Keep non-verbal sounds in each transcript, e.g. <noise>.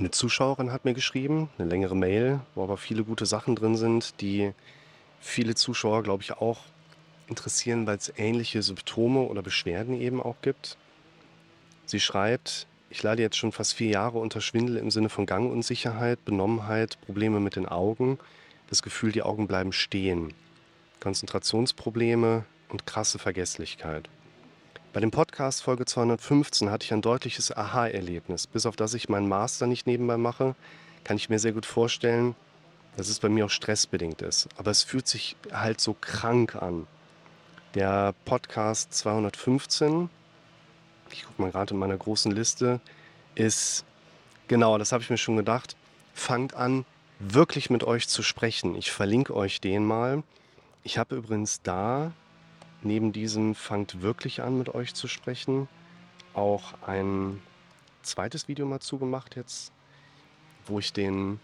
Eine Zuschauerin hat mir geschrieben, eine längere Mail, wo aber viele gute Sachen drin sind, die viele Zuschauer, glaube ich, auch interessieren, weil es ähnliche Symptome oder Beschwerden eben auch gibt. Sie schreibt, ich leide jetzt schon fast vier Jahre unter Schwindel im Sinne von Gangunsicherheit, Benommenheit, Probleme mit den Augen, das Gefühl, die Augen bleiben stehen, Konzentrationsprobleme und krasse Vergesslichkeit. Bei dem Podcast Folge 215 hatte ich ein deutliches Aha-Erlebnis. Bis auf das ich meinen Master nicht nebenbei mache, kann ich mir sehr gut vorstellen, dass es bei mir auch stressbedingt ist. Aber es fühlt sich halt so krank an. Der Podcast 215, ich gucke mal gerade in meiner großen Liste, ist, genau, das habe ich mir schon gedacht, fangt an, wirklich mit euch zu sprechen. Ich verlinke euch den mal. Ich habe übrigens da neben diesem Fangt wirklich an, mit euch zu sprechen, auch ein zweites Video mal zugemacht jetzt, wo ich den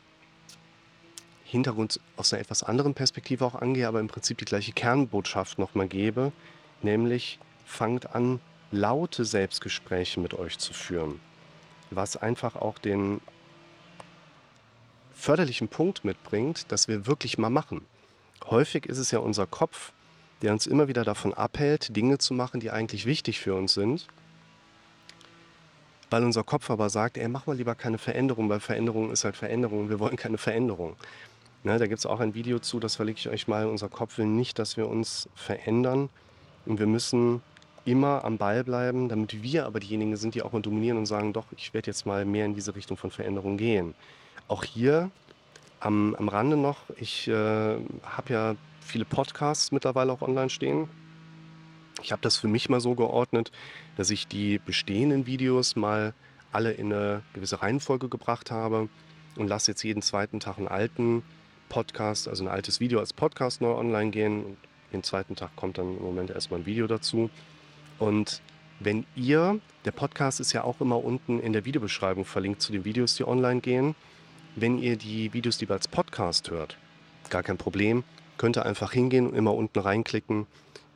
Hintergrund aus einer etwas anderen Perspektive auch angehe, aber im Prinzip die gleiche Kernbotschaft nochmal gebe, nämlich fangt an, laute Selbstgespräche mit euch zu führen, was einfach auch den förderlichen Punkt mitbringt, dass wir wirklich mal machen. Häufig ist es ja unser Kopf, der uns immer wieder davon abhält, Dinge zu machen, die eigentlich wichtig für uns sind. Weil unser Kopf aber sagt, ey, mach mal lieber keine Veränderung, weil Veränderung ist halt Veränderung. Wir wollen keine Veränderung. Ne, da gibt es auch ein Video zu, das verlinke ich euch mal. Unser Kopf will nicht, dass wir uns verändern. Und wir müssen immer am Ball bleiben, damit wir aber diejenigen sind, die auch mal dominieren und sagen, doch, ich werde jetzt mal mehr in diese Richtung von Veränderung gehen. Auch hier am, am Rande noch, ich äh, habe ja viele Podcasts mittlerweile auch online stehen. Ich habe das für mich mal so geordnet, dass ich die bestehenden Videos mal alle in eine gewisse Reihenfolge gebracht habe und lasse jetzt jeden zweiten Tag einen alten Podcast, also ein altes Video als Podcast neu online gehen. Und den zweiten Tag kommt dann im Moment erstmal ein Video dazu. Und wenn ihr, der Podcast ist ja auch immer unten in der Videobeschreibung verlinkt zu den Videos, die online gehen. Wenn ihr die Videos lieber als Podcast hört, gar kein Problem. Könnt ihr einfach hingehen und immer unten reinklicken.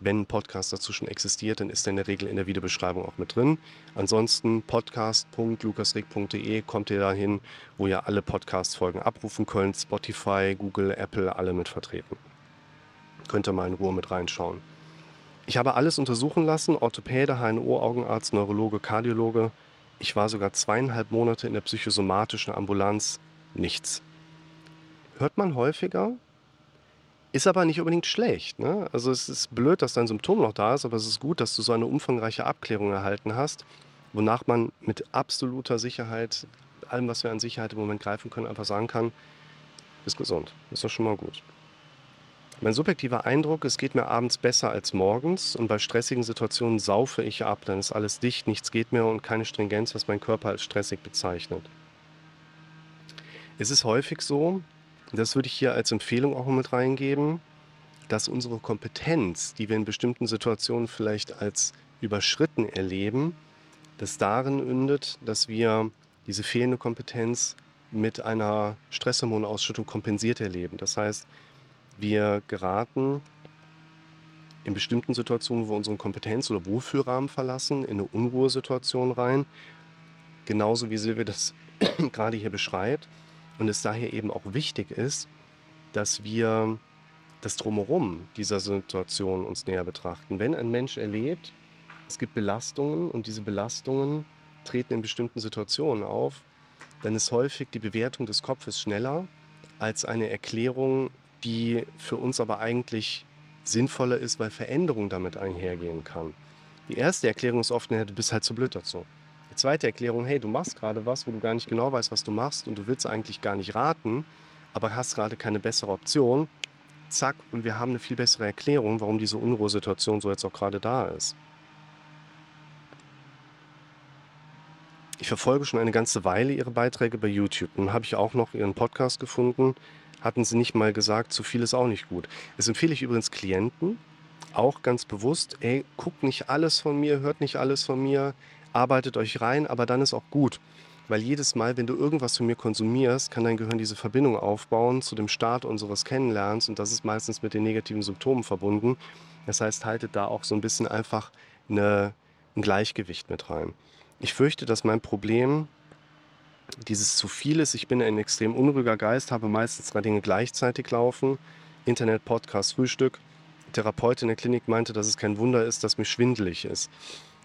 Wenn ein Podcast dazu schon existiert, dann ist er in der Regel in der Videobeschreibung auch mit drin. Ansonsten podcast.lukasrick.de kommt ihr dahin, wo ihr alle Podcast-Folgen abrufen könnt. Spotify, Google, Apple, alle mit vertreten. Könnt ihr mal in Ruhe mit reinschauen. Ich habe alles untersuchen lassen: Orthopäde, HNO, Augenarzt, Neurologe, Kardiologe. Ich war sogar zweieinhalb Monate in der psychosomatischen Ambulanz. Nichts. Hört man häufiger, ist aber nicht unbedingt schlecht. Ne? Also es ist blöd, dass dein Symptom noch da ist, aber es ist gut, dass du so eine umfangreiche Abklärung erhalten hast, wonach man mit absoluter Sicherheit, allem, was wir an Sicherheit im Moment greifen können, einfach sagen kann, bist gesund. Ist doch schon mal gut. Mein subjektiver Eindruck, es geht mir abends besser als morgens und bei stressigen Situationen saufe ich ab, dann ist alles dicht, nichts geht mehr und keine Stringenz, was mein Körper als stressig bezeichnet. Es ist häufig so, das würde ich hier als Empfehlung auch mit reingeben, dass unsere Kompetenz, die wir in bestimmten Situationen vielleicht als überschritten erleben, das darin ündet, dass wir diese fehlende Kompetenz mit einer Stresshormonausschüttung kompensiert erleben. Das heißt, wir geraten in bestimmten Situationen, wo wir unseren Kompetenz- oder Wohlfühlrahmen verlassen, in eine Unruhesituation rein. Genauso wie Silvia das <clears throat> gerade hier beschreibt und es daher eben auch wichtig ist, dass wir das Drumherum dieser Situation uns näher betrachten. Wenn ein Mensch erlebt, es gibt Belastungen und diese Belastungen treten in bestimmten Situationen auf, dann ist häufig die Bewertung des Kopfes schneller als eine Erklärung, die für uns aber eigentlich sinnvoller ist, weil Veränderung damit einhergehen kann. Die erste Erklärung ist oft, du bist halt zu blöd dazu. Die zweite Erklärung, hey, du machst gerade was, wo du gar nicht genau weißt, was du machst und du willst eigentlich gar nicht raten, aber hast gerade keine bessere Option. Zack, und wir haben eine viel bessere Erklärung, warum diese Unruhesituation so jetzt auch gerade da ist. Ich verfolge schon eine ganze Weile Ihre Beiträge bei YouTube. Nun habe ich auch noch Ihren Podcast gefunden. Hatten Sie nicht mal gesagt, zu viel ist auch nicht gut. Das empfehle ich übrigens Klienten auch ganz bewusst. Ey, guckt nicht alles von mir, hört nicht alles von mir arbeitet euch rein, aber dann ist auch gut. Weil jedes Mal, wenn du irgendwas von mir konsumierst, kann dein Gehirn diese Verbindung aufbauen zu dem Start unseres Kennenlernens und das ist meistens mit den negativen Symptomen verbunden. Das heißt, haltet da auch so ein bisschen einfach eine, ein Gleichgewicht mit rein. Ich fürchte, dass mein Problem dieses zu viel ist. Ich bin ein extrem unruhiger Geist, habe meistens drei Dinge gleichzeitig laufen. Internet, Podcast, Frühstück. Therapeutin in der Klinik meinte, dass es kein Wunder ist, dass mir schwindelig ist.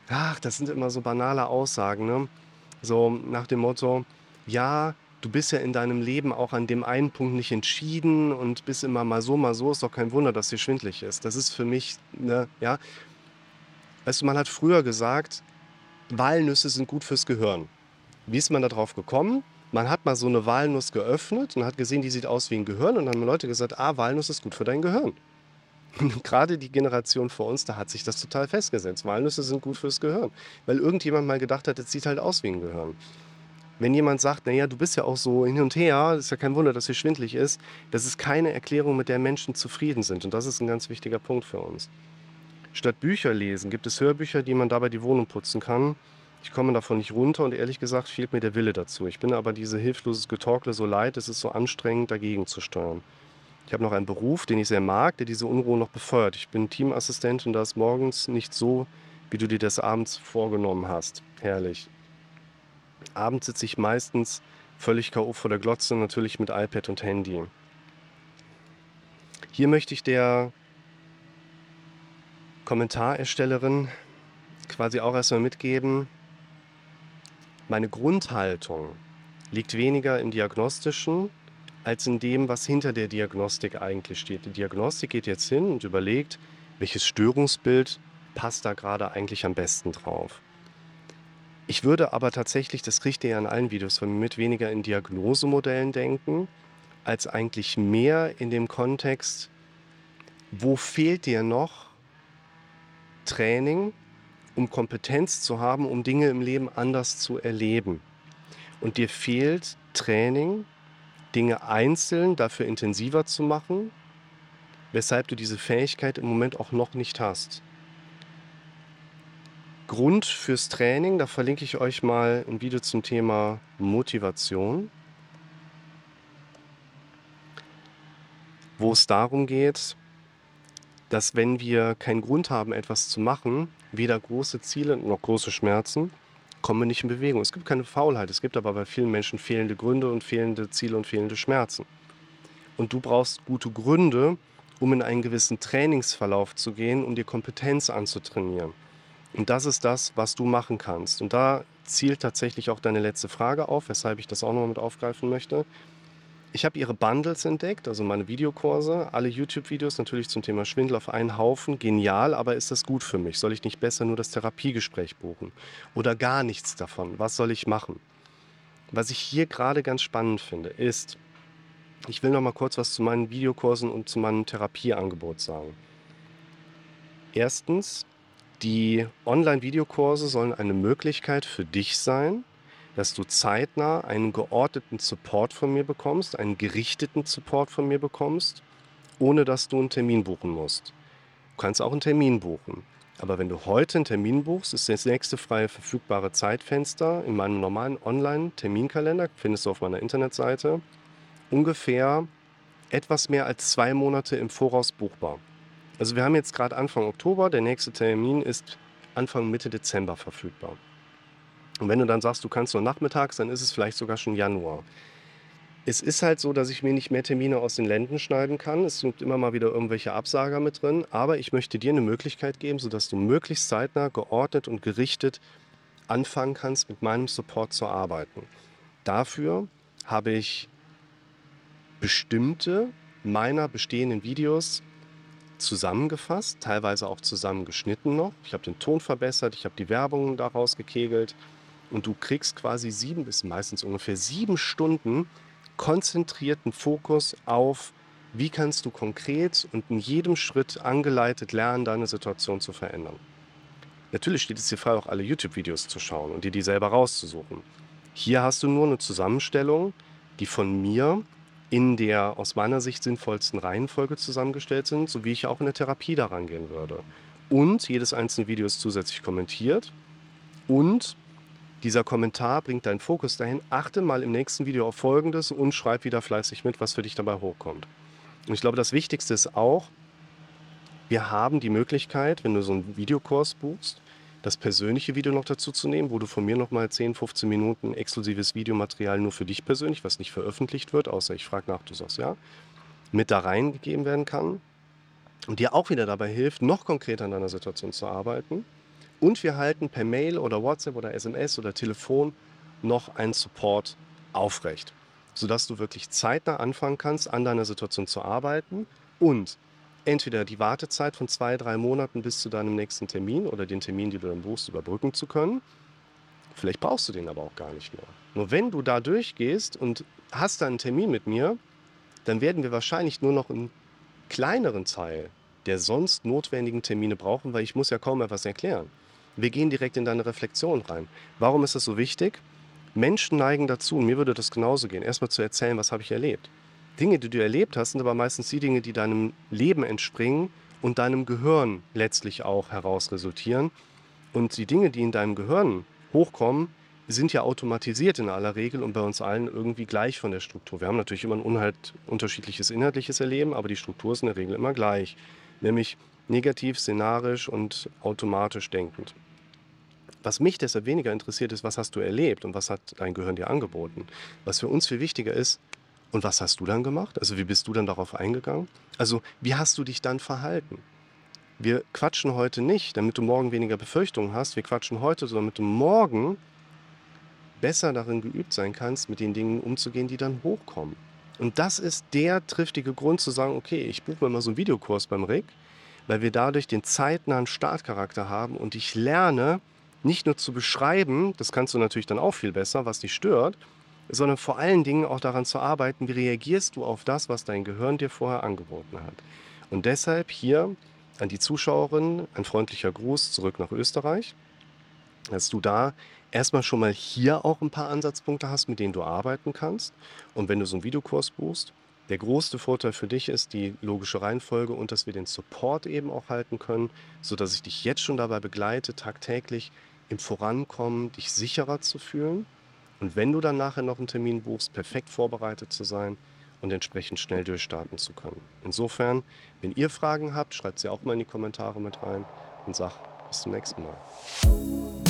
Ach, das sind immer so banale Aussagen, ne? So nach dem Motto, ja, du bist ja in deinem Leben auch an dem einen Punkt nicht entschieden und bist immer mal so, mal so, ist doch kein Wunder, dass dir schwindlig ist. Das ist für mich, ne, ja. Weißt du, man hat früher gesagt, Walnüsse sind gut fürs Gehirn. Wie ist man darauf gekommen? Man hat mal so eine Walnuss geöffnet und hat gesehen, die sieht aus wie ein Gehirn und dann haben Leute gesagt, ah, Walnuss ist gut für dein Gehirn. <laughs> Gerade die Generation vor uns, da hat sich das total festgesetzt. Walnüsse sind gut fürs Gehirn. Weil irgendjemand mal gedacht hat, es sieht halt aus wie ein Gehirn. Wenn jemand sagt, naja, du bist ja auch so hin und her, ist ja kein Wunder, dass dir schwindlig ist, das ist keine Erklärung, mit der Menschen zufrieden sind. Und das ist ein ganz wichtiger Punkt für uns. Statt Bücher lesen gibt es Hörbücher, die man dabei die Wohnung putzen kann. Ich komme davon nicht runter und ehrlich gesagt fehlt mir der Wille dazu. Ich bin aber diese hilfloses Getorkle so leid, es ist so anstrengend, dagegen zu steuern. Ich habe noch einen Beruf, den ich sehr mag, der diese Unruhe noch befeuert. Ich bin Teamassistent und da ist morgens nicht so, wie du dir das abends vorgenommen hast. Herrlich. Abends sitze ich meistens völlig K.O. vor der Glotze, natürlich mit iPad und Handy. Hier möchte ich der Kommentarerstellerin quasi auch erstmal mitgeben, meine Grundhaltung liegt weniger im Diagnostischen als in dem, was hinter der Diagnostik eigentlich steht. Die Diagnostik geht jetzt hin und überlegt, welches Störungsbild passt da gerade eigentlich am besten drauf. Ich würde aber tatsächlich, das kriegt ihr ja in allen Videos von mir mit, weniger in Diagnosemodellen denken, als eigentlich mehr in dem Kontext, wo fehlt dir noch Training, um Kompetenz zu haben, um Dinge im Leben anders zu erleben. Und dir fehlt Training, Dinge einzeln dafür intensiver zu machen, weshalb du diese Fähigkeit im Moment auch noch nicht hast. Grund fürs Training, da verlinke ich euch mal ein Video zum Thema Motivation, wo es darum geht, dass wenn wir keinen Grund haben, etwas zu machen, weder große Ziele noch große Schmerzen, kommen nicht in Bewegung. Es gibt keine Faulheit, es gibt aber bei vielen Menschen fehlende Gründe und fehlende Ziele und fehlende Schmerzen. Und du brauchst gute Gründe, um in einen gewissen Trainingsverlauf zu gehen, um dir Kompetenz anzutrainieren. Und das ist das, was du machen kannst. Und da zielt tatsächlich auch deine letzte Frage auf, weshalb ich das auch nochmal mit aufgreifen möchte. Ich habe ihre Bundles entdeckt, also meine Videokurse, alle YouTube-Videos natürlich zum Thema Schwindel auf einen Haufen. Genial, aber ist das gut für mich? Soll ich nicht besser nur das Therapiegespräch buchen? Oder gar nichts davon? Was soll ich machen? Was ich hier gerade ganz spannend finde, ist, ich will noch mal kurz was zu meinen Videokursen und zu meinem Therapieangebot sagen. Erstens, die Online-Videokurse sollen eine Möglichkeit für dich sein, dass du zeitnah einen geordneten Support von mir bekommst, einen gerichteten Support von mir bekommst, ohne dass du einen Termin buchen musst. Du kannst auch einen Termin buchen. Aber wenn du heute einen Termin buchst, ist das nächste freie verfügbare Zeitfenster in meinem normalen Online-Terminkalender, findest du auf meiner Internetseite, ungefähr etwas mehr als zwei Monate im Voraus buchbar. Also wir haben jetzt gerade Anfang Oktober, der nächste Termin ist Anfang Mitte Dezember verfügbar. Und wenn du dann sagst, du kannst nur nachmittags, dann ist es vielleicht sogar schon Januar. Es ist halt so, dass ich mir nicht mehr Termine aus den Lenden schneiden kann. Es sind immer mal wieder irgendwelche Absager mit drin. Aber ich möchte dir eine Möglichkeit geben, sodass du möglichst zeitnah, geordnet und gerichtet anfangen kannst, mit meinem Support zu arbeiten. Dafür habe ich bestimmte meiner bestehenden Videos zusammengefasst, teilweise auch zusammengeschnitten noch. Ich habe den Ton verbessert, ich habe die Werbung daraus gekegelt und du kriegst quasi sieben bis meistens ungefähr sieben Stunden konzentrierten Fokus auf, wie kannst du konkret und in jedem Schritt angeleitet lernen, deine Situation zu verändern. Natürlich steht es dir frei, auch alle YouTube-Videos zu schauen und dir die selber rauszusuchen. Hier hast du nur eine Zusammenstellung, die von mir in der aus meiner Sicht sinnvollsten Reihenfolge zusammengestellt sind, so wie ich auch in der Therapie daran gehen würde. Und jedes einzelne Video ist zusätzlich kommentiert. Und dieser Kommentar bringt deinen Fokus dahin. Achte mal im nächsten Video auf Folgendes und schreib wieder fleißig mit, was für dich dabei hochkommt. Und ich glaube, das Wichtigste ist auch, wir haben die Möglichkeit, wenn du so einen Videokurs buchst, das persönliche Video noch dazu zu nehmen, wo du von mir nochmal 10, 15 Minuten exklusives Videomaterial nur für dich persönlich, was nicht veröffentlicht wird, außer ich frage nach, du sagst ja, mit da reingegeben werden kann und dir auch wieder dabei hilft, noch konkreter an deiner Situation zu arbeiten. Und wir halten per Mail oder WhatsApp oder SMS oder Telefon noch einen Support aufrecht, sodass du wirklich zeitnah anfangen kannst, an deiner Situation zu arbeiten und entweder die Wartezeit von zwei, drei Monaten bis zu deinem nächsten Termin oder den Termin, den du dann buchst, überbrücken zu können. Vielleicht brauchst du den aber auch gar nicht mehr. Nur wenn du da durchgehst und hast dann einen Termin mit mir, dann werden wir wahrscheinlich nur noch einen kleineren Teil der sonst notwendigen Termine brauchen, weil ich muss ja kaum etwas erklären. Wir gehen direkt in deine Reflexion rein. Warum ist das so wichtig? Menschen neigen dazu, und mir würde das genauso gehen, erstmal zu erzählen, was habe ich erlebt. Dinge, die du erlebt hast, sind aber meistens die Dinge, die deinem Leben entspringen und deinem Gehirn letztlich auch heraus resultieren. Und die Dinge, die in deinem Gehirn hochkommen, sind ja automatisiert in aller Regel und bei uns allen irgendwie gleich von der Struktur. Wir haben natürlich immer ein unterschiedliches inhaltliches Erleben, aber die Struktur ist in der Regel immer gleich, nämlich negativ, szenarisch und automatisch denkend. Was mich deshalb weniger interessiert ist, was hast du erlebt und was hat dein Gehirn dir angeboten. Was für uns viel wichtiger ist, und was hast du dann gemacht? Also wie bist du dann darauf eingegangen? Also wie hast du dich dann verhalten? Wir quatschen heute nicht, damit du morgen weniger Befürchtungen hast. Wir quatschen heute, damit du morgen besser darin geübt sein kannst, mit den Dingen umzugehen, die dann hochkommen. Und das ist der triftige Grund zu sagen, okay, ich buche mir mal so einen Videokurs beim Rick, weil wir dadurch den zeitnahen Startcharakter haben und ich lerne nicht nur zu beschreiben, das kannst du natürlich dann auch viel besser, was dich stört, sondern vor allen Dingen auch daran zu arbeiten, wie reagierst du auf das, was dein Gehirn dir vorher angeboten hat. Und deshalb hier an die Zuschauerin ein freundlicher Gruß zurück nach Österreich, dass du da erstmal schon mal hier auch ein paar Ansatzpunkte hast, mit denen du arbeiten kannst. Und wenn du so einen Videokurs buchst, der größte Vorteil für dich ist die logische Reihenfolge und dass wir den Support eben auch halten können, sodass ich dich jetzt schon dabei begleite, tagtäglich im Vorankommen dich sicherer zu fühlen und wenn du dann nachher noch einen Termin buchst, perfekt vorbereitet zu sein und entsprechend schnell durchstarten zu können. Insofern, wenn ihr Fragen habt, schreibt sie auch mal in die Kommentare mit rein und sagt bis zum nächsten Mal.